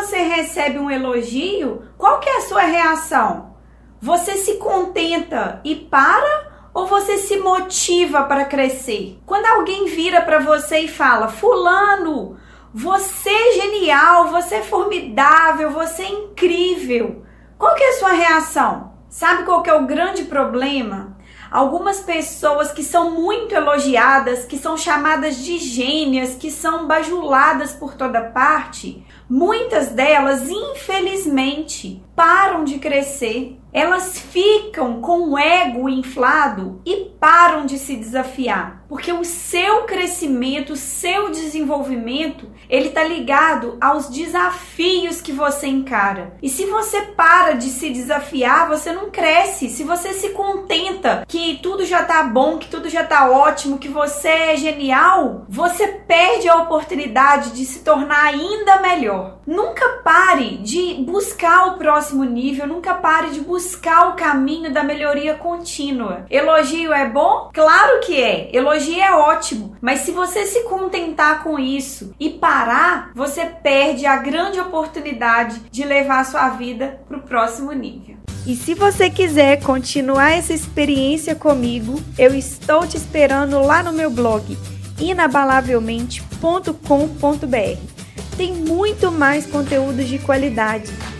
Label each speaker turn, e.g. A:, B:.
A: Você recebe um elogio, qual que é a sua reação? Você se contenta e para ou você se motiva para crescer? Quando alguém vira para você e fala: "Fulano, você é genial, você é formidável, você é incrível". Qual que é a sua reação? Sabe qual que é o grande problema? Algumas pessoas que são muito elogiadas, que são chamadas de gênias, que são bajuladas por toda parte, muitas delas, infelizmente, param de crescer elas ficam com o ego inflado e param de se desafiar, porque o seu crescimento, o seu desenvolvimento, ele está ligado aos desafios que você encara. E se você para de se desafiar, você não cresce. Se você se contenta que tudo já tá bom, que tudo já tá ótimo, que você é genial, você perde a oportunidade de se tornar ainda melhor. Nunca pare de buscar o próximo nível, nunca pare de buscar buscar o caminho da melhoria contínua. Elogio é bom? Claro que é. Elogio é ótimo. Mas se você se contentar com isso e parar, você perde a grande oportunidade de levar a sua vida para o próximo nível. E se você quiser continuar essa experiência comigo, eu estou te esperando lá no meu blog inabalavelmente.com.br. Tem muito mais conteúdo de qualidade